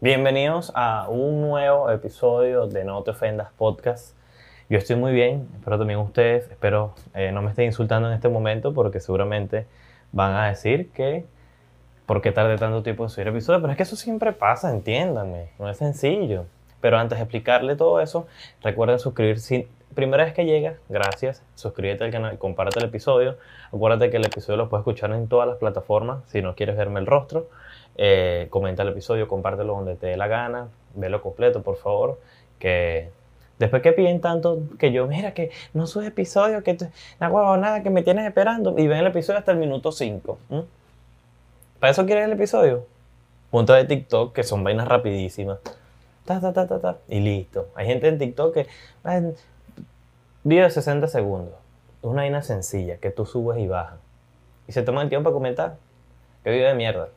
Bienvenidos a un nuevo episodio de No Te Ofendas Podcast. Yo estoy muy bien, espero también ustedes, espero eh, no me estén insultando en este momento porque seguramente van a decir que por qué tardé tanto tiempo en subir episodios, pero es que eso siempre pasa, entiéndanme, no es sencillo. Pero antes de explicarle todo eso, recuerden suscribirse. primera vez que llega, gracias, suscríbete al canal, comparte el episodio. Acuérdate que el episodio lo puedes escuchar en todas las plataformas si no quieres verme el rostro. Eh, comenta el episodio, compártelo donde te dé la gana, velo completo, por favor. Que después que piden tanto que yo, mira, que no sube episodio, que no nada, que me tienes esperando, y ven el episodio hasta el minuto 5. ¿Para eso quieres el episodio? Punto de TikTok, que son vainas rapidísimas. Ta, ta, ta, ta, ta, y listo. Hay gente en TikTok que. Video de 60 segundos. Una vaina sencilla que tú subes y bajas. Y se toma el tiempo para comentar. Qué video de mierda.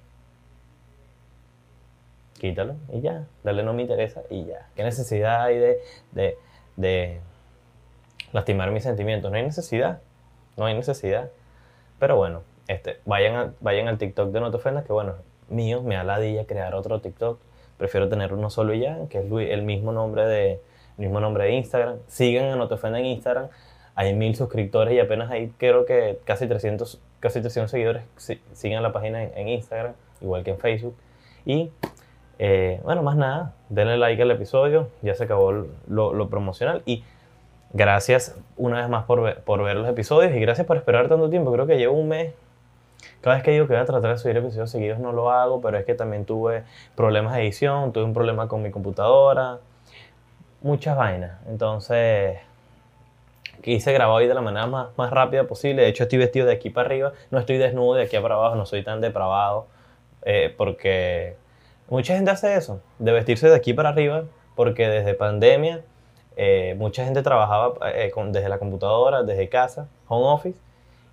Quítalo y ya. Dale no me interesa y ya. ¿Qué necesidad hay de, de, de lastimar mis sentimientos? No hay necesidad. No hay necesidad. Pero bueno, este, vayan, vayan al TikTok de No Te Ofendas, que bueno, mío, me aladilla crear otro TikTok. Prefiero tener uno solo y ya, que es el mismo nombre de, mismo nombre de Instagram. Sigan a No Te Ofendas en Instagram. Hay mil suscriptores y apenas hay, creo que casi 300, casi 300 seguidores. sigan la página en, Instagram, igual que en Facebook. Y eh, bueno, más nada, denle like al episodio. Ya se acabó lo, lo promocional. Y gracias una vez más por ver, por ver los episodios y gracias por esperar tanto tiempo. Creo que llevo un mes cada vez que digo que voy a tratar de subir episodios seguidos no lo hago, pero es que también tuve problemas de edición, tuve un problema con mi computadora, muchas vainas. Entonces, quise grabar hoy de la manera más, más rápida posible. De hecho, estoy vestido de aquí para arriba, no estoy desnudo de aquí para abajo, no soy tan depravado, eh, porque mucha gente hace eso, de vestirse de aquí para arriba, porque desde pandemia eh, mucha gente trabajaba eh, desde la computadora, desde casa, home office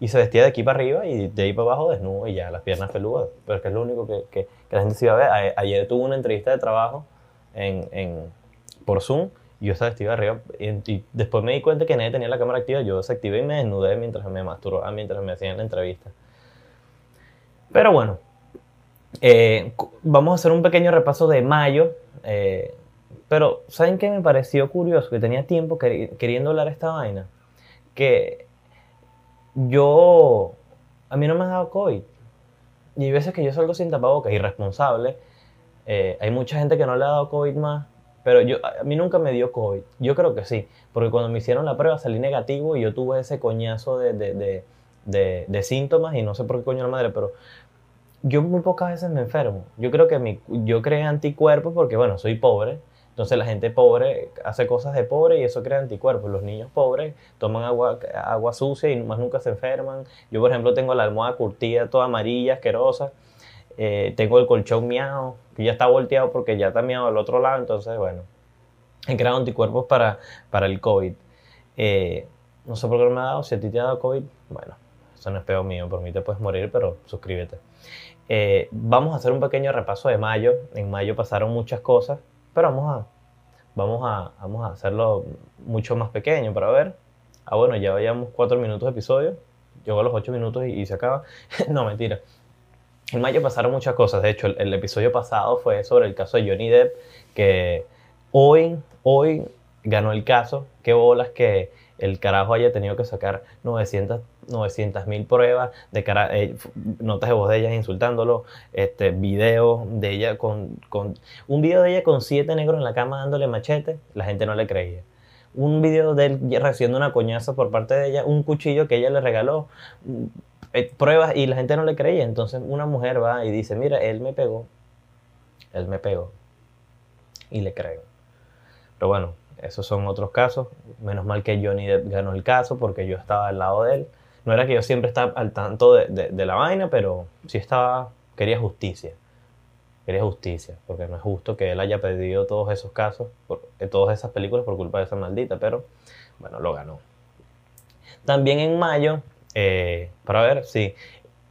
y se vestía de aquí para arriba y de ahí para abajo desnudo y ya las piernas peludas. Pero es que es lo único que, que, la gente se iba a ver. ayer tuve una entrevista de trabajo en, en, por Zoom y yo estaba vestido de arriba y, después me di cuenta que nadie tenía la cámara activa. Yo desactivé y me desnudé mientras me masturbaba, mientras me hacían la entrevista. Pero bueno, eh, vamos a hacer un pequeño repaso de mayo. Eh, pero, ¿saben qué me pareció curioso? Que tenía tiempo queriendo hablar esta vaina. Que yo, a mí no me ha dado COVID. Y hay veces que yo salgo sin tapabocas, irresponsable. Eh, hay mucha gente que no le ha dado COVID más, pero yo, a mí nunca me dio COVID. Yo creo que sí, porque cuando me hicieron la prueba salí negativo y yo tuve ese coñazo de, de, de, de síntomas y no sé por qué coño la madre, pero yo muy pocas veces me enfermo. Yo creo que mi, yo creé anticuerpos porque, bueno, soy pobre entonces la gente pobre hace cosas de pobre y eso crea anticuerpos. Los niños pobres toman agua, agua sucia y más nunca se enferman. Yo, por ejemplo, tengo la almohada curtida toda amarilla, asquerosa. Eh, tengo el colchón miado, que ya está volteado porque ya está miado al otro lado. Entonces, bueno, he creado anticuerpos para, para el COVID. Eh, no sé por qué no me ha dado. Si a ti te ha dado COVID, bueno, eso no es peor mío. Por mí te puedes morir, pero suscríbete. Eh, vamos a hacer un pequeño repaso de mayo. En mayo pasaron muchas cosas. Pero vamos a, vamos a, vamos a hacerlo mucho más pequeño para ver. Ah, bueno, ya vayamos cuatro minutos de episodio. Llegó a los ocho minutos y, se acaba. no, mentira. En mayo pasaron muchas cosas. De hecho, el, episodio pasado fue sobre el caso de Johnny Depp, que hoy, hoy ganó el caso. Qué bolas que el carajo haya tenido que sacar 900 mil pruebas de cara, eh, notas de voz de ella insultándolo, este, video de ella con, con, un video de ella con siete negros en la cama dándole machete, la gente no le creía. Un video de él recibiendo una coñaza por parte de ella, un cuchillo que ella le regaló, eh, pruebas y la gente no le creía. Entonces una mujer va y dice, mira, él me pegó, él me pegó y le creo. Pero bueno, esos son otros casos. Menos mal que Johnny ganó el caso porque yo estaba al lado de él. No era que yo siempre estaba al tanto de, la vaina, pero sí estaba, quería justicia. Quería justicia, porque no es justo que él haya perdido todos esos casos, eh, todas esas películas por culpa de esa maldita, pero bueno, lo ganó. También en mayo, eh, para ver, sí,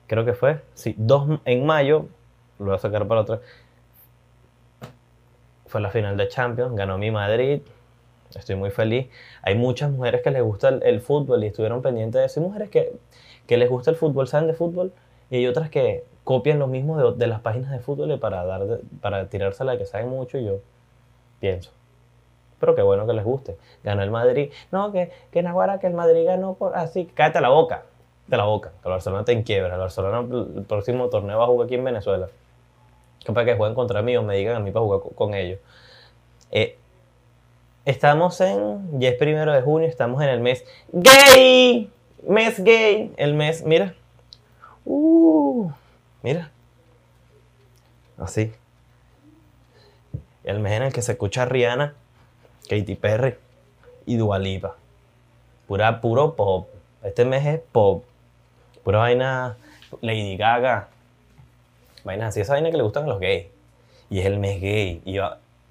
creo que fue, sí, dos, en mayo, lo voy a sacar para otra, fue la final de Champions, ganó mi Madrid, Estoy muy feliz. Hay muchas mujeres que les gusta el, fútbol y estuvieron pendientes de eso. Hay mujeres que, que, les gusta el fútbol, saben de fútbol Y hay otras que copian lo mismo de, de las páginas de fútbol para, dar, para tirársela de que saben mucho y yo pienso. Pero qué bueno que les guste. Ganó el Madrid. No, que, que Naguara, que el Madrid ganó por así. Cállate la boca. De la boca. El Barcelona te en quiebra. El Barcelona el próximo torneo va a jugar aquí en Venezuela. Para que jueguen contra mí o me digan a mí para jugar con, ellos. Estamos en. Ya es primero de junio, estamos en el mes gay. Mes gay. El mes, mira. Uh, mira. Así. El mes en el que se escucha Rihanna Katy Perry y Dualipa. Pura, puro pop. Este mes es pop. Pura vaina Lady Gaga. Vainas así, esa vaina que le gustan a los gays. Y es el mes gay. Y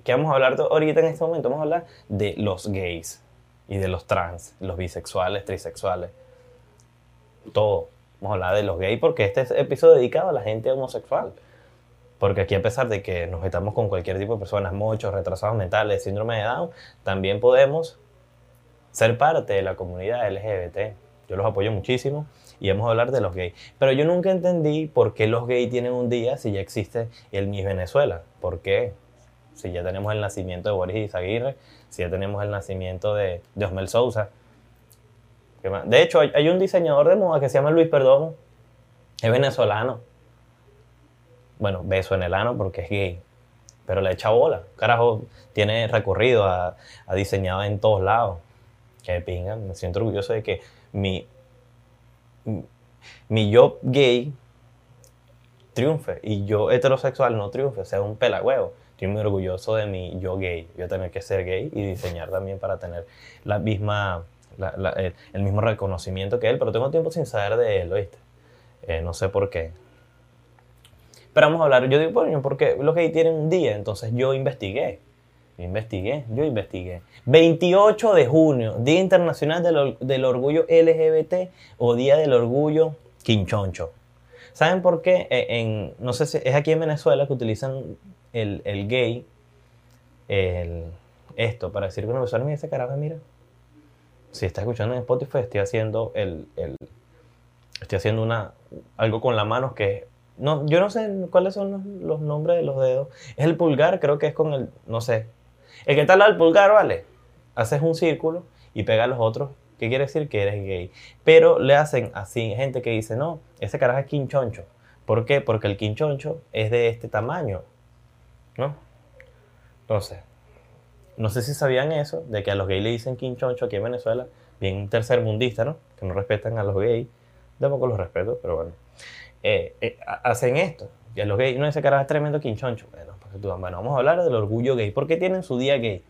¿qué vamos a hablar ahorita en este momento? Vamos a hablar de los gays y de los trans, los bisexuales, trisexuales. Todo. Vamos a hablar de los gays porque este es episodio dedicado a la gente homosexual. Porque aquí a pesar de que nos estamos con cualquier tipo de personas, mochos, retrasados mentales, síndrome de Down, también podemos ser parte de la comunidad LGBT. Yo los apoyo muchísimo y vamos a hablar de los gays. Pero yo nunca entendí por qué los gays tienen un día si ya existe el Miss Venezuela. ¿Por qué? Si ya tenemos el nacimiento de Boris Izaguirre, si ya tenemos el nacimiento de, de Osmel Sousa. De hecho, hay, un diseñador de moda que se llama Luis Perdomo, es venezolano bueno, beso en el ano porque es gay, pero le echa bola. Carajo, tiene recorrido, ha, diseñado en todos lados. Que pinga, me siento orgulloso de que mi, mi yo gay triunfe y yo heterosexual no triunfe, sea un pelagüevo. Estoy muy orgulloso de mi yo gay. Yo tener que ser gay y diseñar también para tener la misma, el, mismo reconocimiento que él, pero tengo tiempo sin saber de él, ¿oíste? Eh, no sé por qué. Pero vamos a hablar, yo digo, bueno, porque los gays tienen un día, entonces yo investigué. Investigué, yo investigué. 28 de junio, Día Internacional del, Orgullo LGBT o Día del Orgullo Quinchoncho. ¿Saben por qué? Eh, en, no sé si es aquí en Venezuela que utilizan el, gay, el, esto, para decir que una persona, mira ese carajo, mira. Si está escuchando en Spotify, estoy haciendo el, el estoy haciendo una, algo con la mano que no, yo no sé cuáles son los, nombres de los dedos. Es el pulgar, creo que es con el, no sé. El que está al lado del pulgar, ¿vale? Haces un círculo y pega los otros. ¿Qué quiere decir? Que eres gay. Pero le hacen así, gente que dice, no, ese carajo es quinchoncho. ¿Por qué? Porque el quinchoncho es de este tamaño. ¿No? Entonces, no sé si sabían eso, de que a los gays le dicen quinchoncho aquí en Venezuela, bien tercermundista, ¿no? Que no respetan a los gays. Tampoco los respeto, pero bueno. Eh, eh, hacen esto. Y a los gays, no, ese carajo es tremendo quinchoncho. Bueno, pues, bueno, vamos a hablar del orgullo gay. ¿Por qué tienen su día gay?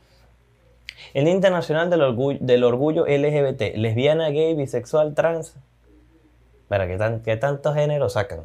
El Día Internacional del Orgullo, del orgullo LGBT, lesbiana, gay, bisexual, trans. Para ¿qué, tan, qué tantos géneros sacan?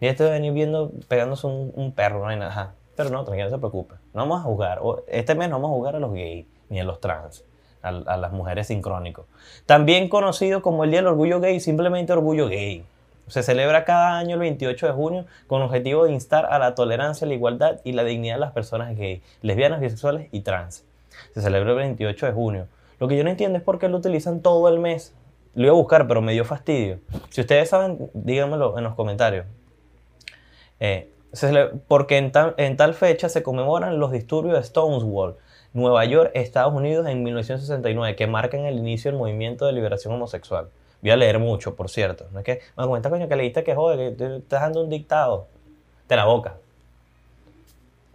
Y esto de venir viendo, pegándose un, perro, no hay nada. Pero no, tranquilo, no se preocupe. No vamos a jugar. Este mes no vamos a jugar a los gays ni a los trans a, las mujeres sincrónicos. También conocido como el Día del Orgullo Gay, simplemente Orgullo Gay. Se celebra cada año el 28 de junio con el objetivo de instar a la tolerancia, la igualdad y la dignidad de las personas gay, lesbianas, bisexuales y trans. Se celebra el 28 de junio. Lo que yo no entiendo es por qué lo utilizan todo el mes. Lo iba a buscar, pero me dio fastidio. Si ustedes saben, díganmelo en los comentarios. Eh, porque en tal fecha se conmemoran los disturbios de Stonewall, Nueva York, Estados Unidos en 1969, que marcan el inicio del movimiento de liberación homosexual. Voy a leer mucho, por cierto. No es que, me cuenta, coño, que leíste que joder, que te estás dando un dictado. De la boca.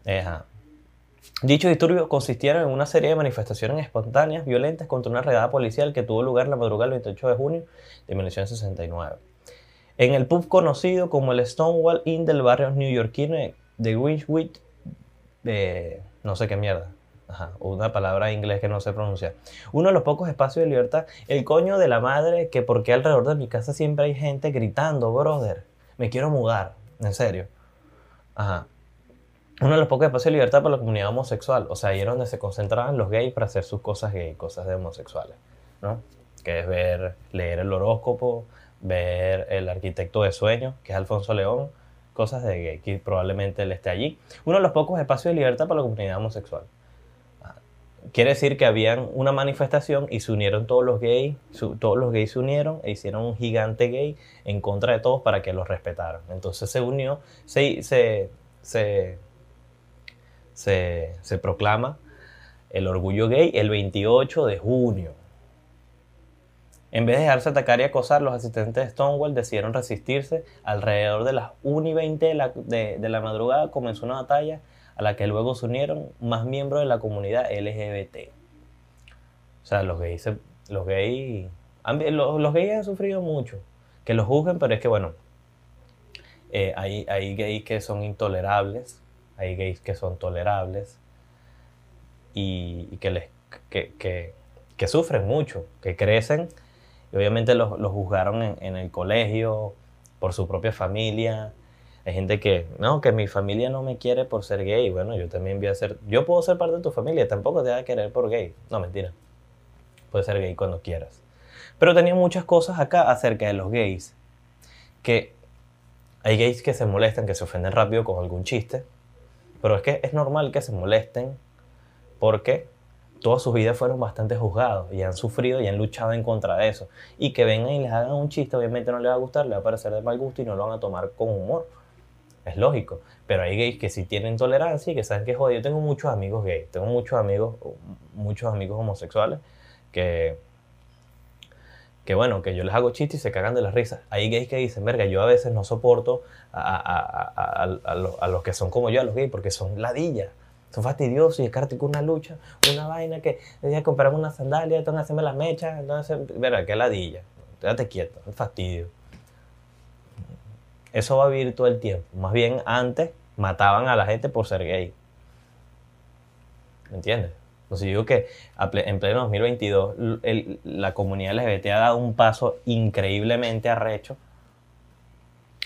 Dicho Dichos disturbios consistieron en una serie de manifestaciones espontáneas, violentas, contra una redada policial que tuvo lugar la madrugada del 28 de junio de 1969. En el pub conocido como el Stonewall Inn del barrio neoyorquino de Greenwich, de no sé qué mierda, Ajá, una palabra en inglés que no sé pronunciar. Uno de los pocos espacios de libertad. El coño de la madre que porque alrededor de mi casa siempre hay gente gritando, brother, me quiero mudar. En serio. Ajá. Uno de los pocos espacios de libertad para la comunidad homosexual. O sea, ahí era donde se concentraban los gays para hacer sus cosas gay, cosas de homosexuales. ¿No? Que es ver, leer el horóscopo, ver el arquitecto de sueños, que es Alfonso León, cosas de gay, que probablemente él esté allí. Uno de los pocos espacios de libertad para la comunidad homosexual. quiere decir que habían una manifestación y se unieron todos los gays, todos los gays se unieron e hicieron un gigante gay en contra de todos para que los respetaran. Entonces se unió, se, se, se, se proclama el orgullo gay el 28 de junio. En vez de dejarse atacar y acosar, los asistentes de Stonewall decidieron resistirse. Alrededor de las 1 y 20 de la, de la madrugada comenzó una batalla a la que luego se unieron más miembros de la comunidad LGBT. O sea, los gays, los gays, los, gays han sufrido mucho. Que los juzguen, pero es que bueno, eh, hay, gays que son intolerables, hay gays que son tolerables y, que, les, que, que, sufren mucho, que crecen obviamente los, los juzgaron en, en el colegio, por su propia familia, hay gente que, no, que mi familia no me quiere por ser gay. Bueno, yo también voy a ser, yo puedo ser parte de tu familia, tampoco te va a querer por gay. No, mentira. Puedes ser gay cuando quieras. Pero tenía muchas cosas acá acerca de los gays. Que hay gays que se molestan, que se ofenden rápido con algún chiste. Pero es que es normal que se molesten porque toda su vida fueron bastante juzgados y han sufrido y han luchado en contra de eso. Y que vengan y les hagan un chiste, obviamente no les va a gustar, les va a parecer de mal gusto y no lo van a tomar con humor es lógico. Pero hay gays que sí tienen tolerancia y que saben que joder. Yo tengo muchos amigos gays, tengo muchos amigos, muchos amigos homosexuales que, que bueno, que yo les hago chistes y se cagan de las risas. Hay gays que dicen, verga, yo a veces no soporto a, los, que son como yo, a los gays, porque son ladillas. Son fastidiosos y es con una lucha, una vaina que decía comprarme una sandalia, entonces hacerme las mechas, entonces, verga, qué ladilla. Quédate quieto, es fastidio eso va a vivir todo el tiempo. Más bien antes mataban a la gente por ser gay. ¿Me entiendes? Entonces yo digo que en pleno 2022 la comunidad LGBT ha dado un paso increíblemente arrecho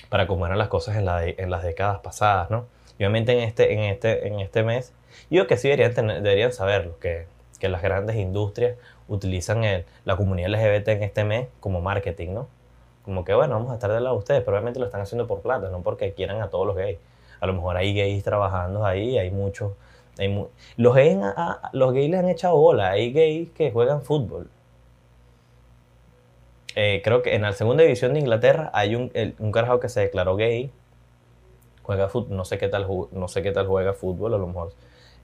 para cómo eran las cosas en, las décadas pasadas, ¿no? Obviamente en este, en este, en este mes, yo que sí deberían, deberían saberlo, que, que las grandes industrias utilizan la comunidad LGBT en este mes como marketing, ¿no? como que bueno, vamos a estar del lado de ustedes, pero obviamente lo están haciendo por plata, no porque quieran a todos los gays. A lo mejor hay gays trabajando ahí, hay muchos. Hay los, gays, los gays les han echado bola, hay gays que juegan fútbol. Eh, creo que en la segunda división de Inglaterra hay un, un carajo que se declaró gay, juega fútbol, no sé qué tal, no sé qué tal juega fútbol, a lo mejor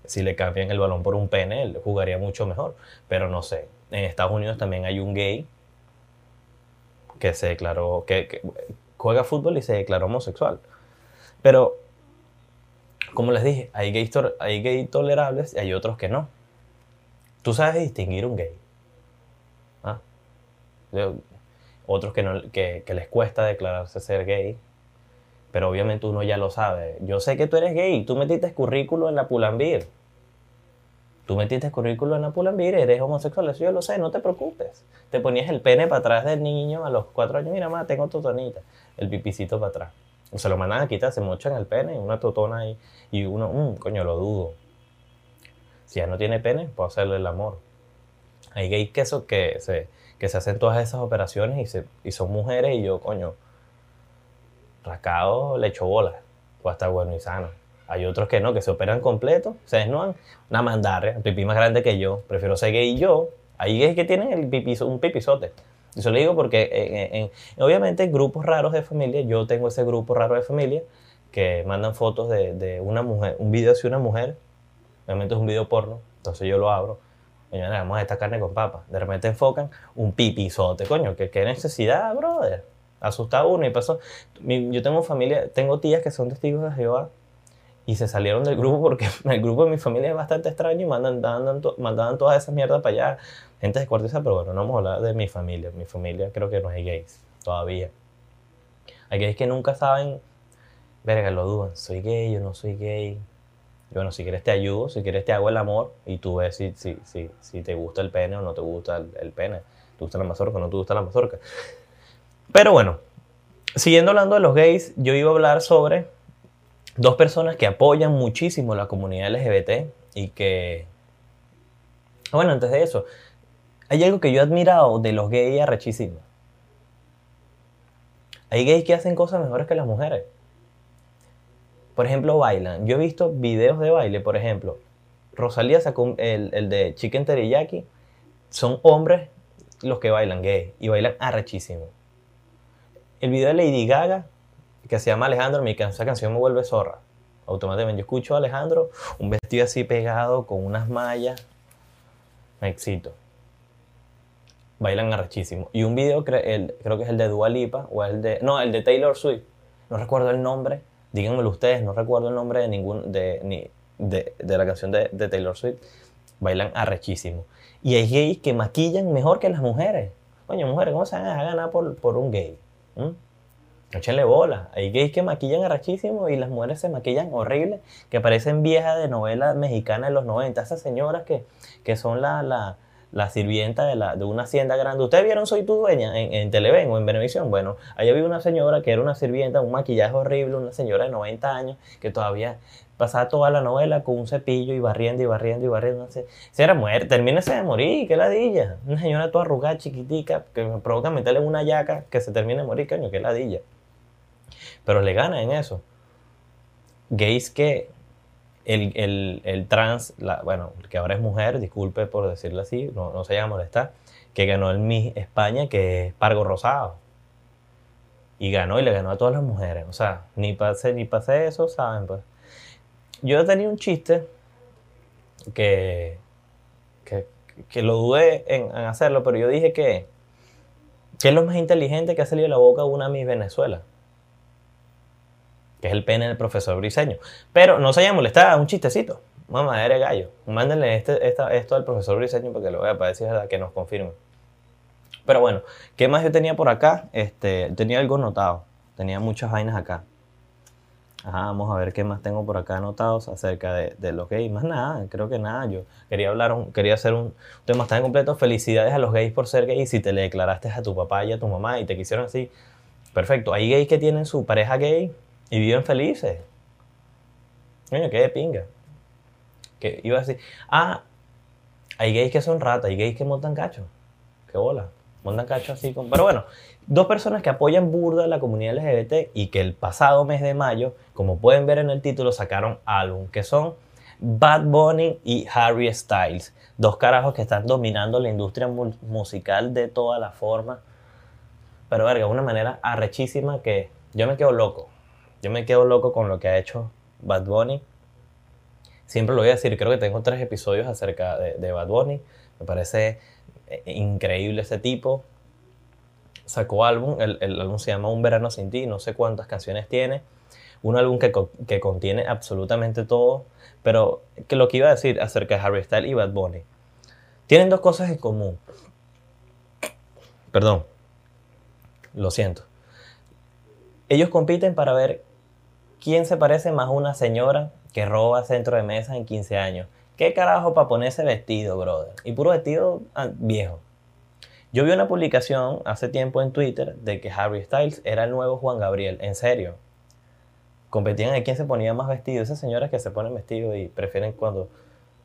si le cambian el balón por un pene, él jugaría mucho mejor, pero no sé. En Estados Unidos también hay un gay que se declaró, que, juega fútbol y se declaró homosexual. Pero, como les dije, hay gays, hay gay tolerables y hay otros que no. Tú sabes distinguir un gay. ¿Ah? Otros que, no, que, que les cuesta declararse ser gay, pero obviamente uno ya lo sabe. Yo sé que tú eres gay, tú metiste currículo en la Pulambir. Tú metiste currículo en la Pulambir, eres homosexual, eso yo lo sé, no te preocupes. Te ponías el pene para atrás del niño a los cuatro años, mira, mamá, tengo totonita, el pipicito para atrás. Se lo mandan a quitar, se mochan el pene, una totona ahí, y uno, mmm, coño, lo dudo. Si ya no tiene pene, puedo hacerle el amor. Hay gays que, eso, que, se, que se hacen todas esas operaciones y, se, y son mujeres y yo, coño, rascado le echo bolas, o hasta bueno y sano. Hay otros que no, que se operan completo, se desnudan, una mandarria, un pipí más grande que yo. Prefiero ser gay yo. Hay gays que tienen el pipí, un pipizote. Eso lo digo porque obviamente en grupos raros de familia, yo tengo ese grupo raro de familia que mandan fotos de, una mujer, un video de una mujer, obviamente es un video porno, entonces yo lo abro, señora, vamos a esta carne con papa. De repente enfocan un pipizote, coño, ¿qué, qué necesidad, brother? Asusta uno y pasó. yo tengo familia, tengo tías que son testigos de Jehová y se salieron del grupo porque el grupo de mi familia es bastante extraño y mandan, mandaban, todas esas mierdas para allá. Gente descuartizada, pero bueno, no vamos a hablar de mi familia. Mi familia creo que no hay gays todavía. Hay gays que nunca saben, verga, lo dudan, soy gay, yo no soy gay. Y bueno, si quieres te ayudo, si quieres te hago el amor y tú ves si, si, si, si te gusta el pene o no te gusta el, el pene. ¿Te gusta la mazorca o no te gusta la mazorca? Pero bueno, siguiendo hablando de los gays, yo iba a hablar sobre dos personas que apoyan muchísimo la comunidad LGBT y que... Bueno, antes de eso, hay algo que yo he admirado de los gays arrechísimos. Hay gays que hacen cosas mejores que las mujeres. Por ejemplo, bailan. Yo he visto videos de baile, por ejemplo. Rosalía sacó el, el de Chicken Teriyaki. Son hombres los que bailan gay y bailan arrechísimo. El video de Lady Gaga, que se llama Alejandro, esa canción me vuelve zorra. Automáticamente yo escucho a Alejandro, un vestido así pegado con unas mallas. Me excito. Bailan arrechísimo. Y un video, creo que es el de Dua Lipa, o el de. No, el de Taylor Swift. No recuerdo el nombre. Díganmelo ustedes, no recuerdo el nombre de ningún. de, ni, de, de la canción de, Taylor Swift. Bailan arrechísimo. Y hay gays que maquillan mejor que las mujeres. Coño, mujeres, ¿cómo se van a ganar por un gay? ¿Mm? Échenle bola. Hay gays que maquillan arrechísimo y las mujeres se maquillan horrible, que parecen viejas de novela mexicana de los 90. Esas señoras que, que son la, la, la sirvienta de, la, de una hacienda grande. ¿Ustedes vieron Soy tu dueña en, en Televen o en Venevisión? Bueno, allá había una señora que era una sirvienta, un maquillaje horrible, una señora de 90 años que todavía pasaba toda la novela con un cepillo y barriendo y barriendo y barriendo. Se, se era muerta, termínese de morir, qué ladilla. Una señora toda arrugada, chiquitica, que provoca meterle una yaca que se termine de morir, coño, qué ladilla. Pero le gana en eso. Gays que el, el, el trans, la, bueno, que ahora es mujer, disculpe por decirlo así, no, no se llama molestar, que ganó el Miss España, que es Pargo Rosado. Y ganó y le ganó a todas las mujeres. O sea, ni pasé, ni pasé eso, ¿saben? Pues. Yo tenía un chiste que, que, que lo dudé en, hacerlo, pero yo dije que, es lo más inteligente que ha salido de la boca una Miss Venezuela que es el pene del profesor Briseño. Pero no se haya molestar, un chistecito. Mamá, eres gallo. Mándenle este, esta- esto al profesor Briseño para que lo vea, para decir verdad, que nos confirme. Pero bueno, ¿qué más yo tenía por acá? Este, tenía algo anotado. Tenía muchas vainas acá. Ajá, vamos a ver qué más tengo por acá anotados acerca de, de los gays. Más nada, creo que nada. Yo quería hablar, un- quería hacer un tema tan completo. Felicidades a los gays por ser gays. Si te le declaraste a tu papá y a tu mamá y te quisieron así, perfecto. Hay gays que tienen su pareja gay y viven felices. Coño, qué pinga. Que iba a decir, ah, hay gays que son ratas, hay gays que montan cacho. Qué bola. Montan cacho así con... Pero bueno, dos personas que apoyan burda a la comunidad LGBT y que el pasado mes de mayo, como pueden ver en el título, sacaron álbum, que son Bad Bunny y Harry Styles. Dos carajos que están dominando la industria mu- musical de todas las formas. Pero verga, una manera arrechísima que yo me quedo loco. Yo me quedo loco con lo que ha hecho Bad Bunny. Siempre lo voy a decir, creo que tengo tres episodios acerca de, Bad Bunny. Me parece eh, increíble ese tipo. Sacó álbum, el, el álbum se llama Un Verano Sin Ti, no sé cuántas canciones tiene. Un álbum que, que contiene absolutamente todo. Pero que lo que iba a decir acerca de Harry Styles y Bad Bunny. Tienen dos cosas en común. Perdón. Lo siento. Ellos compiten para ver quién se parece más a una señora que roba centro de mesa en 15 años. ¿Qué carajo para ponerse vestido, brother? Y puro vestido ah, viejo. Yo vi una publicación hace tiempo en Twitter de que Harry Styles era el nuevo Juan Gabriel. En serio. Competían de quién se ponía más vestido. Esas señoras que se ponen vestido y prefieren cuando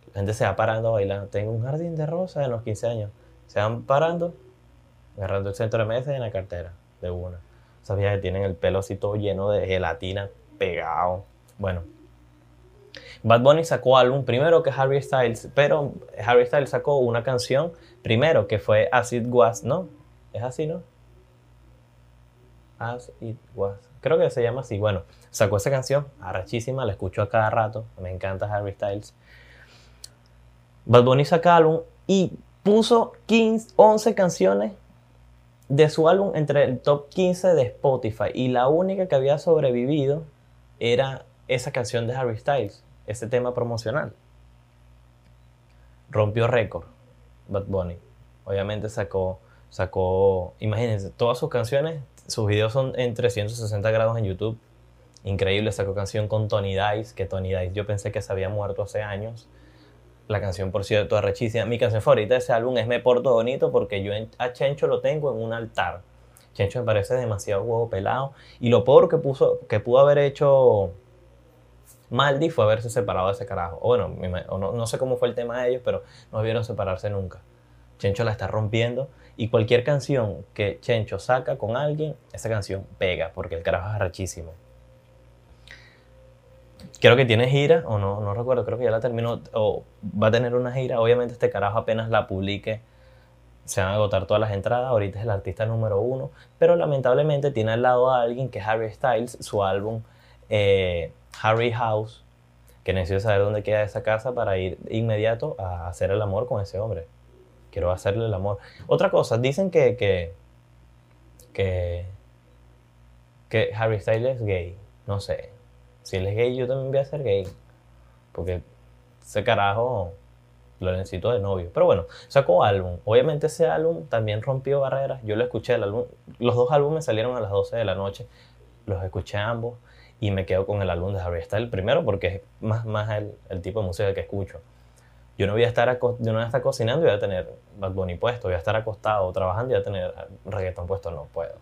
la gente se va parando a bailar. Tengo un jardín de rosas en los 15 años. Se van parando, agarrando el centro de mesa y en la cartera de una. Sabía que tienen el pelo así todo lleno de gelatina pegado. Bueno. Bad Bunny sacó álbum primero que Harry Styles, pero Harry Styles sacó una canción primero que fue As It Was, ¿no? Es así, ¿no? As It Was. Creo que se llama así. Bueno, sacó esa canción, arrachísima, la escucho a cada rato. Me encanta Harry Styles. Bad Bunny saca álbum y puso 15, 11 canciones de su álbum entre el top 15 de Spotify y la única que había sobrevivido era esa canción de Harry Styles, ese tema promocional. Rompió récord Bad Bunny. Obviamente sacó, sacó, imagínense, todas sus canciones, sus videos son en 360 grados en YouTube. Increíble, sacó canción con Tony Dice, que Tony Dice yo pensé que se había muerto hace años. La canción, por cierto, arrechísima. Mi canción favorita de ese álbum es Me Porto Bonito porque yo a Chencho lo tengo en un altar. Chencho me parece demasiado huevo pelado. Y lo peor que, puso, que pudo haber hecho Maldi fue haberse separado de ese carajo. O bueno, no, no sé cómo fue el tema de ellos, pero no vieron separarse nunca. Chencho la está rompiendo. Y cualquier canción que Chencho saca con alguien, esa canción pega porque el carajo es arrechísimo. Creo que tiene gira, o no, no recuerdo, creo que ya la terminó, o va a tener una gira. Obviamente este carajo apenas la publique, se van a agotar todas las entradas. Ahorita es el artista número uno, pero lamentablemente tiene al lado a alguien que es Harry Styles, su álbum eh, Harry House, que necesito saber dónde queda esa casa para ir inmediato a hacer el amor con ese hombre. Quiero hacerle el amor. Otra cosa, dicen que, que, que, que Harry Styles es gay. No sé. Si él es gay, yo también voy a ser gay. Porque ese carajo lo necesito de novio. Pero bueno, sacó álbum. Obviamente ese álbum también rompió barreras. Yo lo escuché, el álbum, los dos álbumes salieron a las 12 de la noche. Los escuché ambos y me quedo con el álbum de Harry Styles primero porque es más, más el, el tipo de música que escucho. Yo no voy a estar, yo no voy a estar cocinando y voy a tener Bad puesto, voy a estar acostado trabajando y voy a tener reggaetón puesto, no puedo.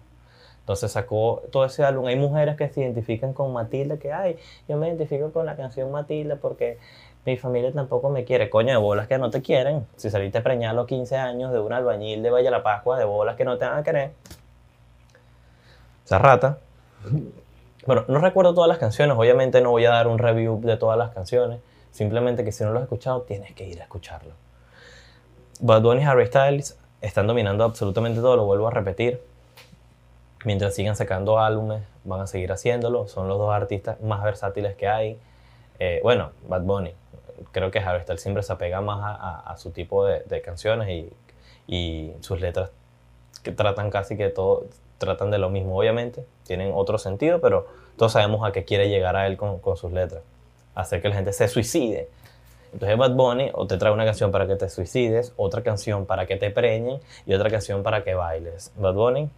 Entonces sacó todo ese álbum. Hay mujeres que se identifican con Matilda, que, ay, yo me identifico con la canción Matilda porque mi familia tampoco me quiere. Coño, de bolas que no te quieren. Si saliste preñado a los 15 años de un albañil de Valle la Pascua, de bolas que no te van a querer. Esa rata. Bueno, no recuerdo todas las canciones, obviamente no voy a dar un review de todas las canciones, simplemente que si no lo has escuchado tienes que ir a escucharlo. Bad Bunny y Harry Styles están dominando absolutamente todo, lo vuelvo a repetir. Mientras sigan sacando álbumes, van a seguir haciéndolo, son los dos artistas más versátiles que hay. Eh, bueno, Bad Bunny, creo que Harry Styles siempre se apega más a, su tipo de, canciones y, y sus letras que tratan casi que todo, tratan de lo mismo, obviamente, tienen otro sentido, pero todos sabemos a qué quiere llegar a él con, con sus letras, hacer que la gente se suicide. Entonces Bad Bunny o te trae una canción para que te suicides, otra canción para que te preñen y otra canción para que bailes. Bad Bunny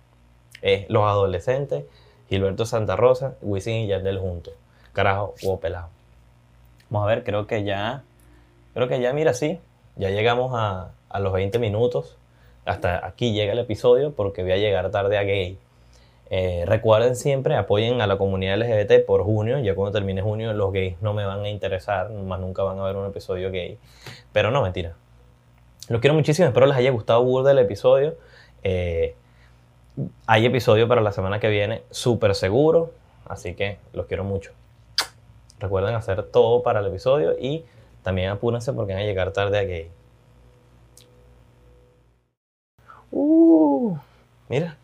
es Los Adolescentes, Gilberto Santa Rosa, Wisin y Yandel juntos. Carajo, huevo pelado. Vamos a ver, creo que ya, creo que ya, mira, sí, ya llegamos a, a los 20 minutos hasta aquí llega el episodio porque voy a llegar tarde a gay. Eh, recuerden siempre, apoyen a la comunidad LGBT por junio. Ya cuando termine junio, los gays no me van a interesar, más nunca van a ver un episodio gay. Pero no, mentira. Los quiero muchísimo, espero les haya gustado burda el episodio. Eh, hay episodio para la semana que viene, súper seguro. Así que los quiero mucho. Recuerden hacer todo para el episodio y también apúrense porque van a llegar tarde a gay. Uh, mira,